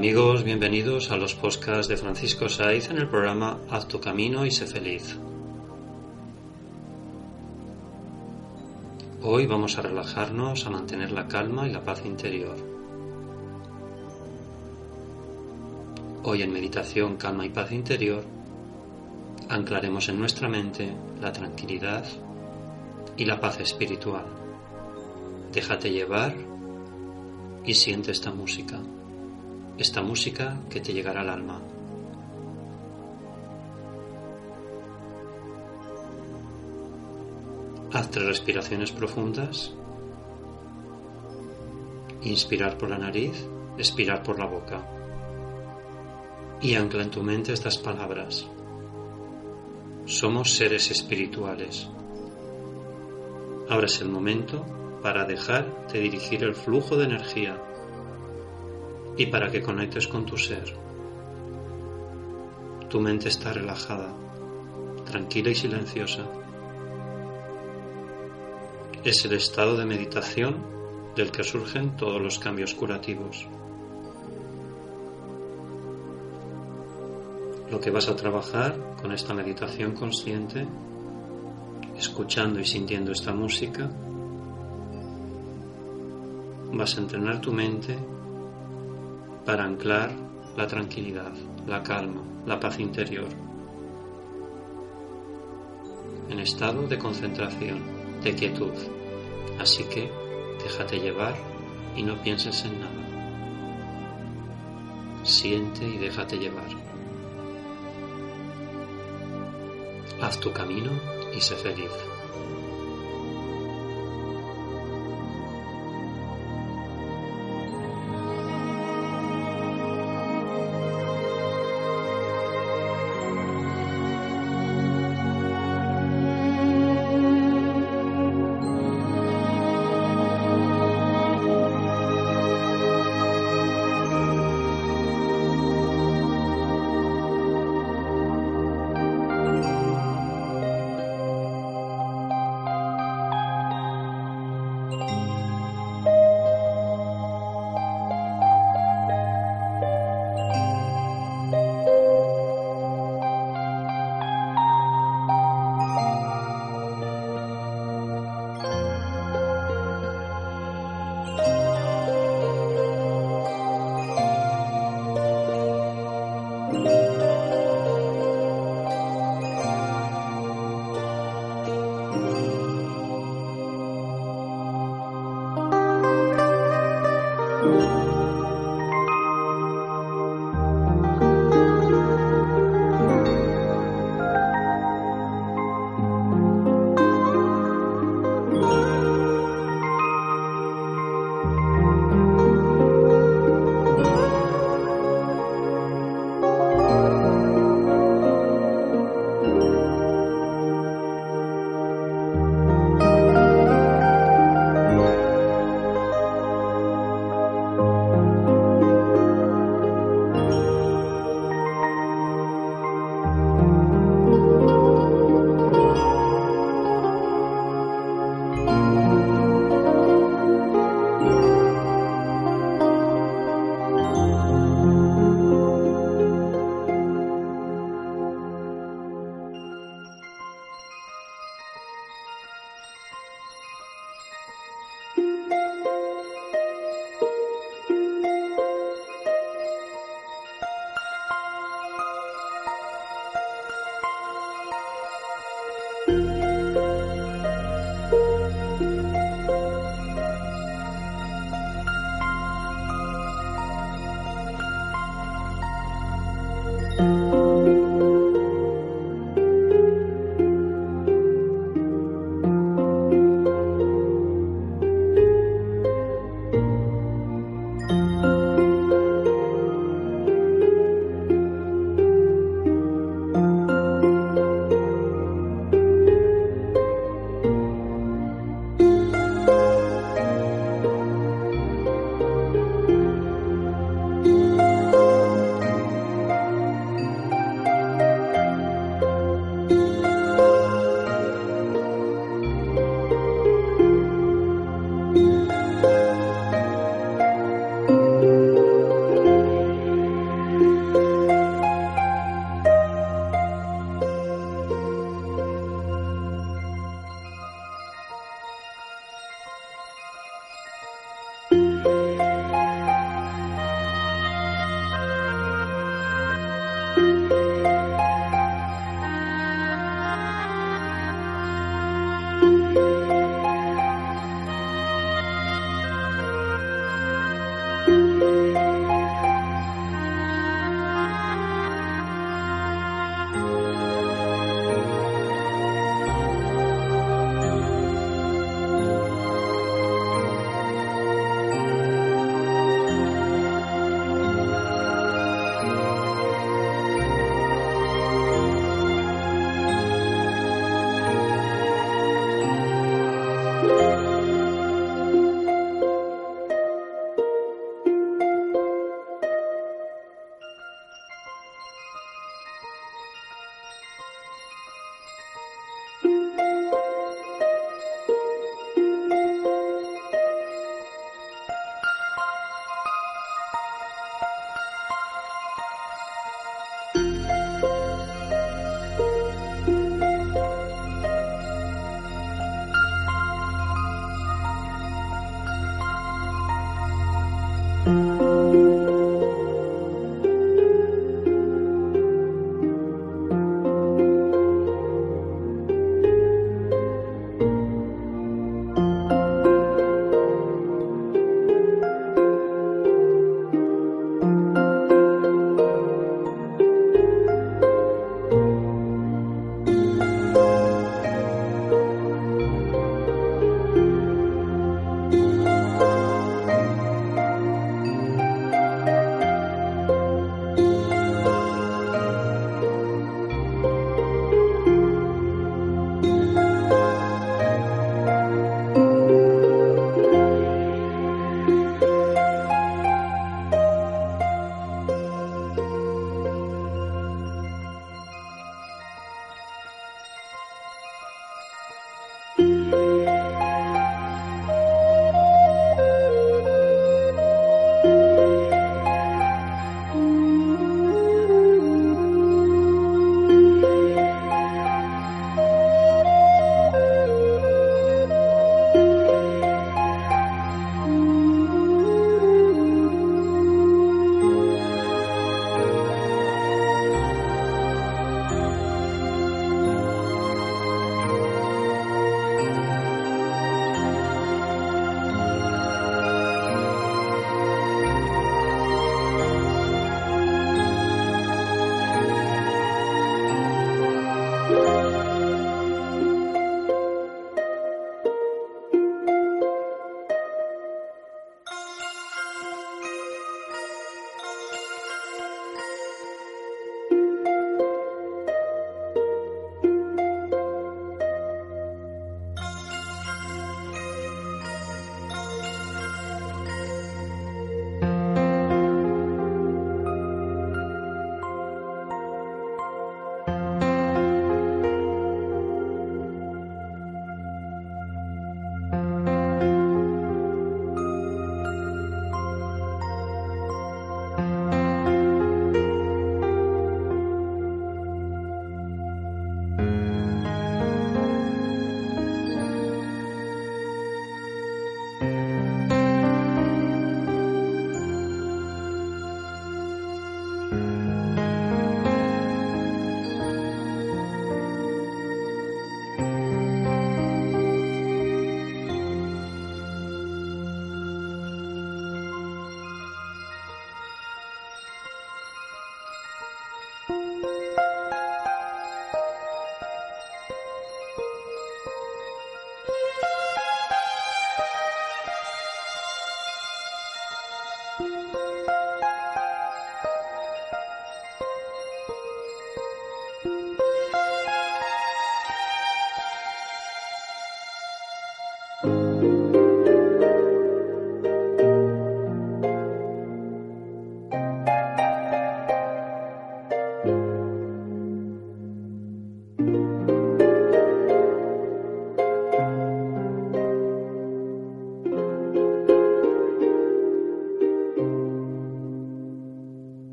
amigos, bienvenidos a los podcasts de Francisco Saiz en el programa Haz tu camino y sé feliz. Hoy vamos a relajarnos, a mantener la calma y la paz interior. Hoy en meditación, calma y paz interior, anclaremos en nuestra mente la tranquilidad y la paz espiritual. Déjate llevar y siente esta música esta música que te llegará al alma. Haz tres respiraciones profundas. Inspirar por la nariz, expirar por la boca. Y ancla en tu mente estas palabras. Somos seres espirituales. Ahora es el momento para dejar de dirigir el flujo de energía y para que conectes con tu ser. Tu mente está relajada, tranquila y silenciosa. Es el estado de meditación del que surgen todos los cambios curativos. Lo que vas a trabajar con esta meditación consciente, escuchando y sintiendo esta música, vas a entrenar tu mente para anclar la tranquilidad, la calma, la paz interior, en estado de concentración, de quietud. Así que déjate llevar y no pienses en nada. Siente y déjate llevar. Haz tu camino y sé feliz.